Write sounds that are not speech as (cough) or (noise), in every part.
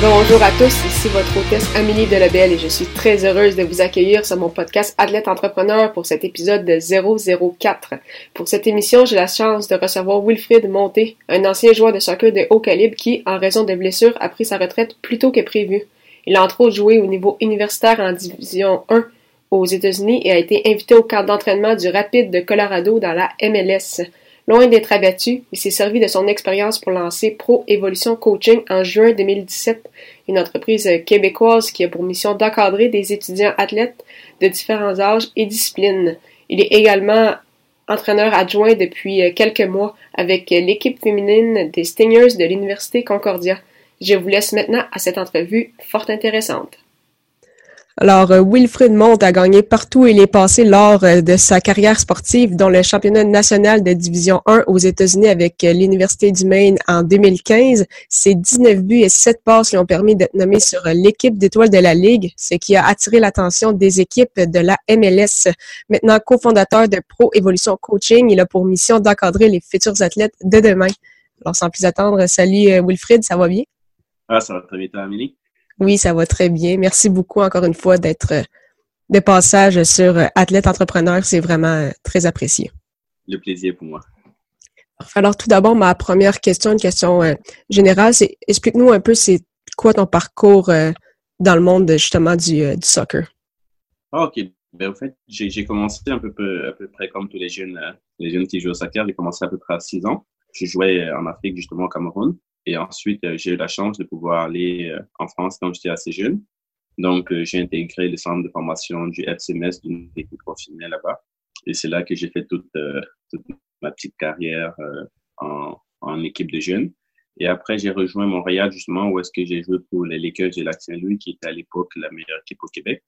Bonjour à tous, ici votre hôtesse Amélie Delebel et je suis très heureuse de vous accueillir sur mon podcast Athlète Entrepreneur pour cet épisode de 004. Pour cette émission, j'ai la chance de recevoir Wilfried Monté, un ancien joueur de soccer de haut calibre qui, en raison de blessures, a pris sa retraite plus tôt que prévu. Il a entre autres joué au niveau universitaire en Division 1 aux États-Unis et a été invité au cadre d'entraînement du Rapid de Colorado dans la MLS. Loin d'être abattu, il s'est servi de son expérience pour lancer Pro Evolution Coaching en juin 2017, une entreprise québécoise qui a pour mission d'encadrer des étudiants athlètes de différents âges et disciplines. Il est également entraîneur adjoint depuis quelques mois avec l'équipe féminine des Stingers de l'Université Concordia. Je vous laisse maintenant à cette entrevue fort intéressante. Alors, euh, Wilfrid Monte a gagné partout où il est passé lors euh, de sa carrière sportive, dont le championnat national de Division 1 aux États-Unis avec euh, l'Université du Maine en 2015. Ses 19 buts et 7 passes lui ont permis d'être nommé sur l'équipe d'étoiles de la Ligue, ce qui a attiré l'attention des équipes de la MLS. Maintenant cofondateur de Pro Evolution Coaching, il a pour mission d'encadrer les futurs athlètes de demain. Alors, sans plus attendre, salut Wilfrid, ça va bien? Ah, ça va très bien, Amélie? Oui, ça va très bien. Merci beaucoup encore une fois d'être euh, de passage sur euh, Athlète Entrepreneur. C'est vraiment euh, très apprécié. Le plaisir pour moi. Alors, tout d'abord, ma première question, une question générale, c'est explique-nous un peu c'est quoi ton parcours dans le monde justement du, soccer? Ah, OK. Ben, en fait, j'ai commencé un peu, à peu près comme tous les jeunes, les jeunes qui jouent au soccer. J'ai commencé à peu près à 6 ans. Je jouais en Afrique, justement au Cameroun. Et ensuite, euh, j'ai eu la chance de pouvoir aller euh, en France quand j'étais assez jeune. Donc, euh, j'ai intégré le centre de formation du FCMS d'une équipe professionnelle là-bas. Et c'est là que j'ai fait toute, ma petite carrière en, équipe de jeunes. Et après, j'ai rejoint Montréal, justement, où est-ce que j'ai joué pour les Lakers de Lac-Saint-Louis, qui était à l'époque la meilleure équipe au Québec.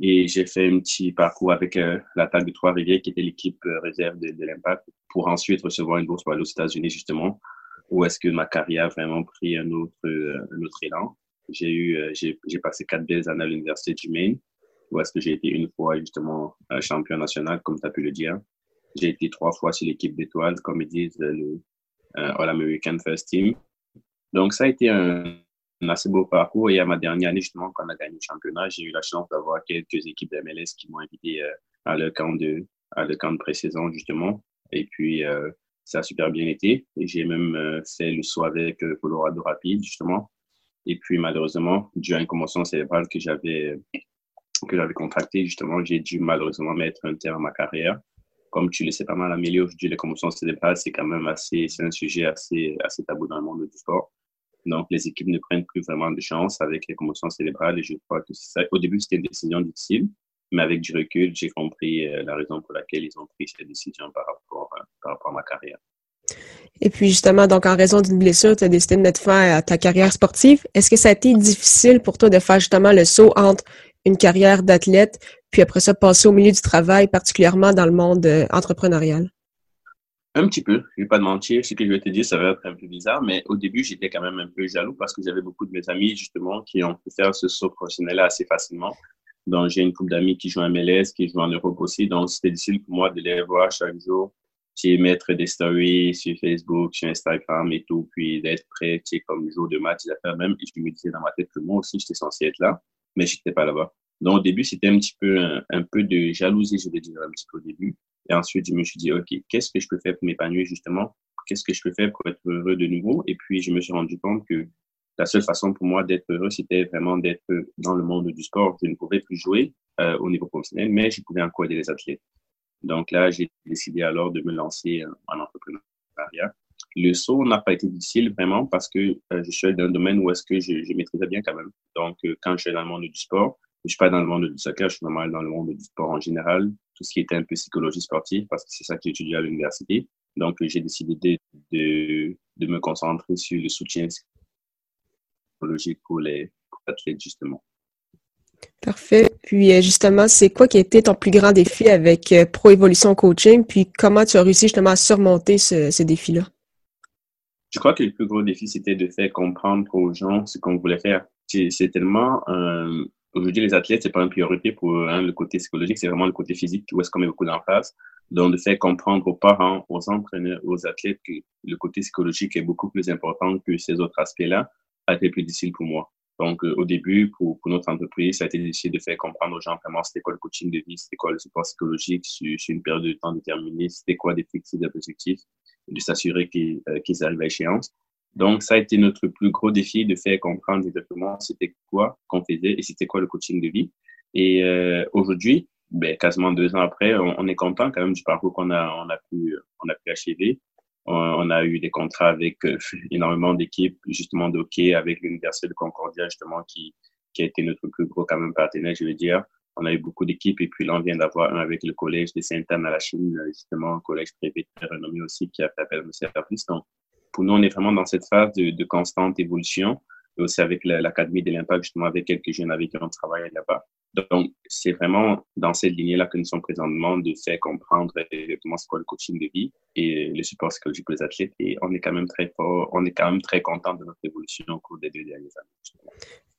Et j'ai fait un petit parcours avec euh, la Table de Trois-Rivières, qui était l'équipe réserve de, de l'Impact, pour ensuite recevoir une bourse pour aller aux États-Unis, justement, où est-ce que ma carrière a vraiment pris un autre, euh, un autre élan. J'ai eu, euh, j'ai, passé quatre belles années à l'Université du Maine, où est-ce que j'ai été une fois justement champion national, comme tu as pu le dire. J'ai été trois fois sur l'équipe d'étoiles, comme ils disent, le euh, All-American First Team. Donc, ça a été un, un, assez beau parcours. Et à ma dernière année, justement, quand on a gagné le championnat, j'ai eu la chance d'avoir quelques équipes de MLS qui m'ont invité à le camp de, à le camp de pré-saison, justement. Et puis, euh, ça a super bien été. Et j'ai même euh, fait le saut avec euh, Colorado Rapide, justement. Et puis, malheureusement, dû à une commotion cérébrale que j'avais que j'avais contractée, justement, j'ai dû malheureusement mettre un terme à ma carrière. Comme tu le sais pas mal, Amélie, aujourd'hui, les commotions cérébrales, c'est quand même assez, c'est un sujet assez, assez tabou dans le monde du sport. Donc, les équipes ne prennent plus vraiment de chance avec les commotions cérébrales et je crois que ça. Au début, c'était une décision difficile, mais avec du recul, j'ai compris euh, la raison pour laquelle ils ont pris cette décision par rapport, par rapport à ma carrière. Et puis justement, donc en raison d'une blessure, tu as décidé de mettre fin à ta carrière sportive. Est-ce que ça a été difficile pour toi de faire justement le saut entre une carrière d'athlète, puis après ça, passer au milieu du travail, particulièrement dans le monde euh, entrepreneurial? Un petit peu, je vais pas te mentir. Ce que je vais te dire, ça va être un peu bizarre, mais au début, j'étais quand même un peu jaloux parce que j'avais beaucoup de mes amis, justement, qui ont pu faire ce saut professionnel assez facilement. Donc, j'ai une couple d'amis qui jouent en MLS, qui jouent en Europe aussi. Donc, c'était difficile pour moi de les voir chaque jour sais, mettre des stories sur Facebook, sur Instagram et tout, puis d'être prêt, tu sais, comme jour de match, faire même. Et je me disais dans ma tête que moi aussi, j'étais censé être là, mais j'étais pas là-bas. Donc, au début, c'était un petit peu, un, peu de jalousie, je vais dire, un petit peu au début. Et ensuite, je me suis dit, OK, qu'est-ce que je peux faire pour m'épanouir, justement? Qu'est-ce que je peux faire pour être heureux de nouveau? Et puis, je me suis rendu compte que la seule façon pour moi d'être heureux, c'était vraiment d'être dans le monde du sport. Je ne pouvais plus jouer euh, au niveau professionnel, mais je pouvais encore aider les athlètes. Donc là, j'ai décidé alors de me lancer euh, en entrepreneuriat. Le saut n'a pas été difficile vraiment parce que euh, je suis dans un domaine où est-ce que je, je, maîtrisais bien quand même. Donc, euh, quand je suis dans le monde du sport, je suis pas dans le monde du soccer, je suis normal dans le monde du sport en général, tout ce qui était un peu psychologie sportive parce que c'est ça que j'étudie à l'université. Donc, j'ai décidé de, de, de, me concentrer sur le soutien psychologique pour les athlètes, justement. Parfait. Puis justement, c'est quoi qui a été ton plus grand défi avec Pro Evolution Coaching? Puis comment tu as réussi justement à surmonter ce, ce défi-là? Je crois que le plus gros défi, c'était de faire comprendre aux gens ce qu'on voulait faire. C'est tellement euh, aujourd'hui les athlètes, c'est pas une priorité pour hein, le côté psychologique, c'est vraiment le côté physique où est-ce qu'on met beaucoup d'emphase. Donc de faire comprendre aux parents, aux entraîneurs, aux athlètes que le côté psychologique est beaucoup plus important que ces autres aspects-là, a été plus difficile pour moi. Donc, euh, au début, pour, pour, notre entreprise, ça a été difficile de faire comprendre aux gens vraiment c'était quoi le coaching de vie, c'était quoi le support psychologique sur, une période de temps déterminée, c'était quoi des fixer des objectifs, et de s'assurer qu'ils euh, arrivent à échéance. Donc, ça a été notre plus gros défi de faire comprendre exactement c'était quoi qu'on faisait et c'était quoi le coaching de vie. Et euh, aujourd'hui, ben, quasiment deux ans après, on, est content quand même du parcours qu'on a, on a pu, on a pu achever. On, a eu des contrats avec euh, (laughs) énormément d'équipes, justement de hockey, avec l'Université de Concordia, justement, qui, qui a été notre plus gros quand même partenaire, je veux dire. On a eu beaucoup d'équipes et puis là, on vient d'avoir un avec le collège de Sainte-Anne à la Chine, justement, un collège privé très renommé aussi qui a fait appel à nos services. Donc, pour nous, on est vraiment dans cette phase de, de constante évolution et aussi avec l'Académie de l'Impact, justement, avec quelques jeunes avec qui on travaille là-bas. Donc, c'est vraiment dans cette lignée-là que nous sommes présentement de faire comprendre exactement ce qu'est le coaching de vie et le support psychologique pour les athlètes. Et on est quand même très fort, on est quand même très content de notre évolution au cours des deux dernières années.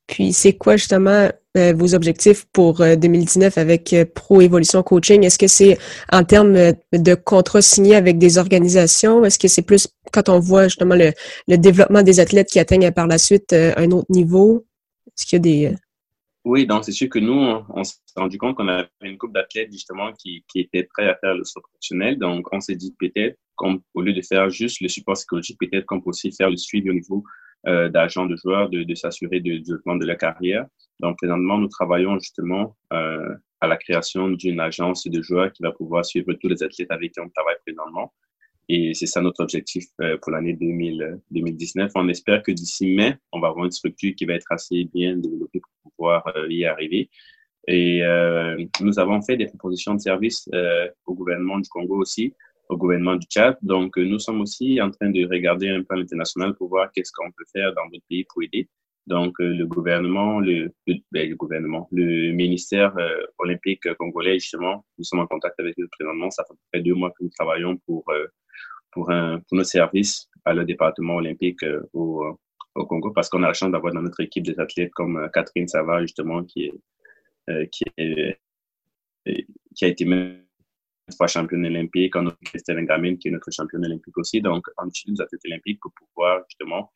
Puis, c'est quoi justement euh, vos objectifs pour 2019 euh, avec euh, Pro Évolution Coaching? Est-ce que c'est en termes de contrats signés avec des organisations? Est-ce que c'est plus quand on voit justement le, le, développement des athlètes qui atteignent par la suite un autre niveau? Est-ce qu'il y a des oui, donc c'est sûr que nous, on, s'est rendu compte qu'on avait une couple d'athlètes justement qui, qui étaient prêts à faire le saut professionnel. Donc, on s'est dit peut-être qu'au lieu de faire juste le support psychologique, peut-être qu'on peut aussi faire le suivi au niveau euh, d'agents de joueurs, de, de s'assurer du développement de la carrière. Donc, présentement, nous travaillons justement euh, à la création d'une agence de joueurs qui va pouvoir suivre tous les athlètes avec qui on travaille présentement. Et c'est ça notre objectif euh, pour l'année 2019. On espère que d'ici mai, on va avoir une structure qui va être assez bien développée pouvoir euh, y arriver. Et euh, nous avons fait des propositions de services au gouvernement du Congo aussi, au gouvernement du Tchad. Donc, nous sommes aussi en train de regarder un peu à l'international pour voir qu'est-ce qu'on peut faire dans d'autres pays pour aider. Donc, le gouvernement, le, le, ben, gouvernement, le ministère olympique congolais, justement, nous sommes en contact avec eux présentement. Ça fait près deux mois que nous travaillons pour pour, un, pour nos services à le département olympique euh, au, au Congo parce qu'on a la chance d'avoir dans notre équipe des athlètes comme euh, Catherine Savard, justement, qui, est, euh, qui, a été même fois championne olympique. On a Christelle Ngamine, qui est notre championne olympique aussi. Donc, on utilise les athlètes olympiques pour pouvoir justement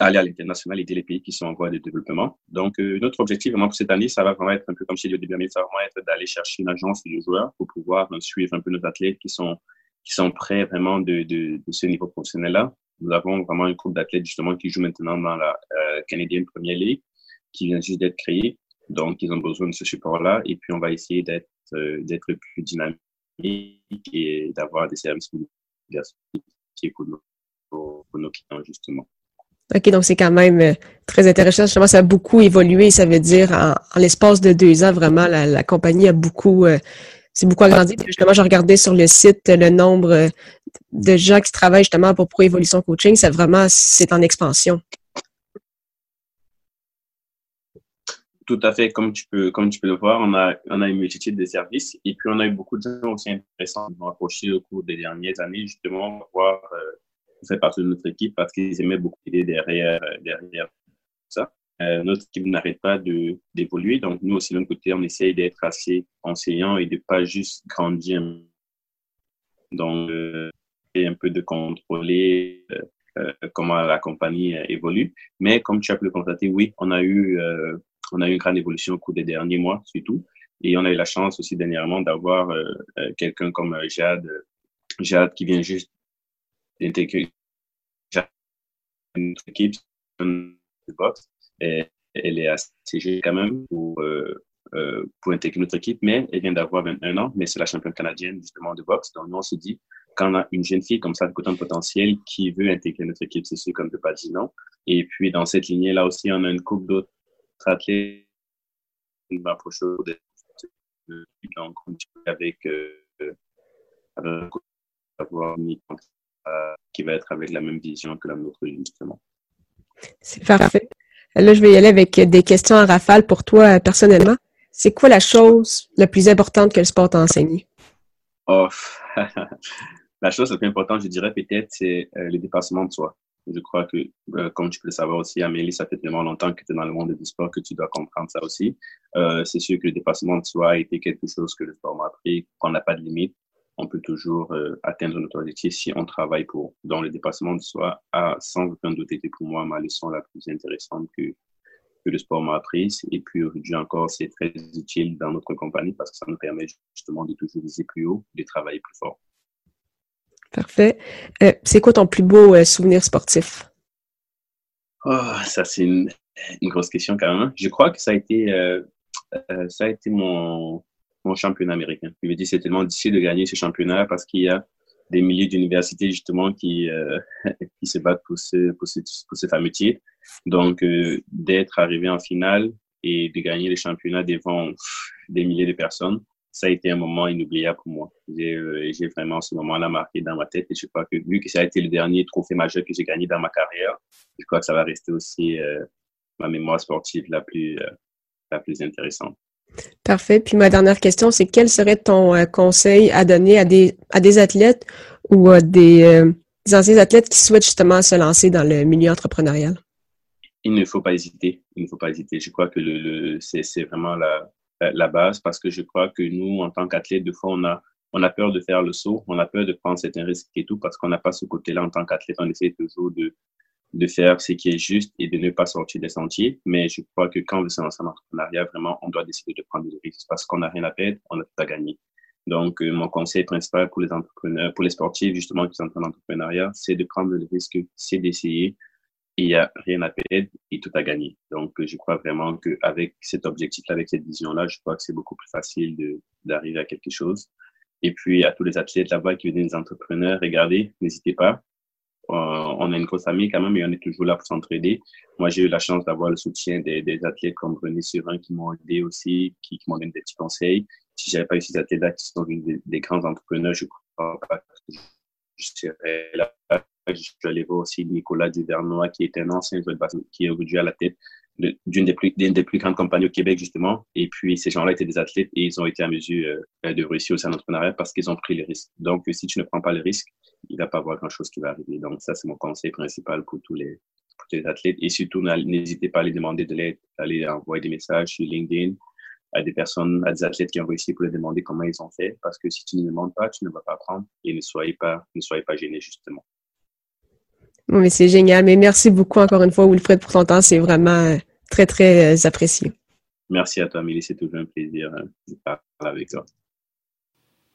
aller à l'international, aider les pays qui sont en voie de développement. Donc, notre objectif vraiment pour cette année, ça va vraiment être un peu comme je l'ai dit au ça va vraiment être d'aller chercher une agence de joueurs pour pouvoir suivre un peu nos athlètes qui sont qui sont prêts vraiment de ce niveau professionnel-là. Nous avons vraiment un groupe d'athlètes justement qui joue maintenant dans la euh, Canadian Premier League, qui vient juste d'être créée. Donc, ils ont besoin de ce support-là. Et puis, on va essayer d'être euh, d'être plus dynamique et d'avoir des services plus diversifiés pour nos, clients, justement. OK, donc c'est quand même euh, très intéressant. Justement, ça a beaucoup évolué. Ça veut dire, en, l'espace de deux ans, vraiment, la, compagnie a beaucoup euh, c'est beaucoup agrandi. Justement, j'ai regardé sur le site le nombre de gens qui travaillent justement pour Pro Évolution Coaching. C'est vraiment, c'est en expansion. Tout à fait, comme tu peux, comme tu peux le voir, on a, on a une multitude de services et puis on a eu beaucoup de gens aussi intéressants qui m'ont approché au cours des dernières années, justement, pour voir, euh, faire partie de notre équipe parce qu'ils aimaient beaucoup aider derrière, derrière ça. Euh, notre équipe n'arrête pas d'évoluer. Donc, nous aussi, de notre côté, on essaye d'être assez enseignant et de pas juste grandir. Donc, euh, un peu de contrôler euh, comment la compagnie évolue. Mais comme tu as pu le constater, oui, on a eu on a eu une grande évolution au cours des derniers mois, surtout. Et on a eu la chance aussi dernièrement d'avoir quelqu'un comme Jade, Jade qui vient juste d'intégrer notre équipe de boxe elle est assez jeune quand même pour, euh, euh, pour intégrer notre équipe, mais elle vient d'avoir 21 ans, mais c'est la championne canadienne justement de boxe. Donc nous, on se dit, quand on a une jeune fille comme ça, de autant de potentiel, qui veut intégrer notre équipe, c'est sûr qu'on ne peut pas dire non. Et puis dans cette lignée-là aussi, on a une couple d'autres athlètes qui vont approcher de donc avec, euh, avoir une qui va être avec la même vision que la nôtre justement. C'est parfait. Là, je vais y aller avec des questions en rafale pour toi personnellement. C'est quoi la chose la plus importante que le sport t'a enseigné? Oh, (laughs) la chose la plus importante, je dirais peut-être, c'est le dépassement de soi. Je crois que, euh, comme tu peux le savoir aussi, Amélie, ça fait tellement longtemps que tu es dans le monde du sport que tu dois comprendre ça aussi. Euh, c'est sûr que le dépassement de soi a été quelque chose que le sport m'a appris, qu'on n'a pas de limite. On peut toujours euh, atteindre notre objectif si on travaille pour. Dans le dépassement de soi a sans aucun doute été pour moi ma leçon la plus intéressante que, que le sport m'a apprise. Et puis aujourd'hui encore, c'est très utile dans notre compagnie parce que ça nous permet justement de toujours viser plus haut, de travailler plus fort. Parfait. Euh, c'est quoi ton plus beau euh, souvenir sportif? Oh, ça, c'est une, grosse question quand même. Je crois que ça a été, euh, ça a été mon, mon championnat américain. Je me dis, c'est tellement difficile de gagner ce championnat parce qu'il y a des milliers d'universités justement qui, (laughs) qui se battent pour ce, pour ce, pour ce fameux titre. Donc, d'être arrivé en finale et de gagner le championnat devant des milliers de personnes, ça a été un moment inoubliable pour moi. Euh, j'ai vraiment ce moment-là marqué dans ma tête et je crois que vu que ça a été le dernier trophée majeur que j'ai gagné dans ma carrière, je crois que ça va rester aussi euh, ma mémoire sportive la plus, euh, la plus intéressante. Parfait. Puis ma dernière question, c'est quel serait ton conseil à donner à des, à des athlètes ou à des, des anciens athlètes qui souhaitent justement se lancer dans le milieu entrepreneurial? Il ne faut pas hésiter. Il ne faut pas hésiter. Je crois que le, le c'est vraiment la, la base parce que je crois que nous, en tant qu'athlètes, de fois, on a, on a peur de faire le saut, on a peur de prendre certains risques et tout parce qu'on n'a pas ce côté-là en tant qu'athlète. On essaie toujours de, de faire ce qui est juste et de ne pas sortir des sentiers. Mais je crois que quand on veut se lancer en entrepreneuriat, vraiment, on doit décider de prendre des risques parce qu'on n'a rien à perdre, on a tout à gagner. Donc, euh, mon conseil principal pour les entrepreneurs, pour les sportifs, justement, qui sont en entrepreneuriat, c'est de prendre le risque, c'est d'essayer, il n'y a rien à perdre et tout à gagner. Donc, je crois vraiment qu'avec cet objectif, avec cette vision-là, je crois que c'est beaucoup plus facile d'arriver à quelque chose. Et puis, à tous les athlètes là-bas qui viennent des entrepreneurs, regardez, n'hésitez pas. Euh, on a une grosse famille quand même et on est toujours là pour s'entraider. Moi, j'ai eu la chance d'avoir le soutien des, athlètes comme René Surin qui m'ont aidé aussi, qui, qui m'ont donné des petits conseils. Si j'avais pas eu ces athlètes-là qui sont des, des, grands entrepreneurs, je crois pas que je serais là allé voir aussi Nicolas Duvernois, qui est un ancien joueur de basket, qui est aujourd'hui à la tête d'une des plus, des plus grandes compagnies au Québec, justement. Et puis, ces gens-là étaient des athlètes et ils ont été à mesure euh, de réussir aussi en entrepreneuriat parce qu'ils ont pris les risques. Donc, si tu ne prends pas le risque, il va pas avoir grand-chose qui va arriver. Donc, ça, c'est mon conseil principal pour tous les, athlètes. Et surtout, n'hésitez pas à les demander de l'aide, à les envoyer des messages sur LinkedIn à des personnes, à des athlètes qui ont réussi pour les demander comment ils ont fait. Parce que si tu ne demandes pas, tu ne vas pas apprendre et ne soyez pas, ne soyez pas gênés, justement. Oui, mais c'est génial. Mais merci beaucoup encore une fois, Wilfred, pour ton temps. C'est vraiment euh, très, très euh, apprécié. Merci à toi, Amélie. C'est toujours un plaisir euh, de parler avec toi.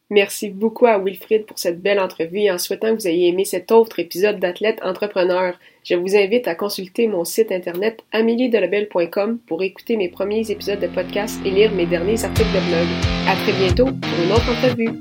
Merci beaucoup à Wilfrid pour cette belle entrevue et en souhaitant que vous ayez aimé cet autre épisode d'Athlète Entrepreneur. Je vous invite à consulter mon site internet ameliedelabel.com pour écouter mes premiers épisodes de podcast et lire mes derniers articles de blog. À très bientôt pour une autre entrevue.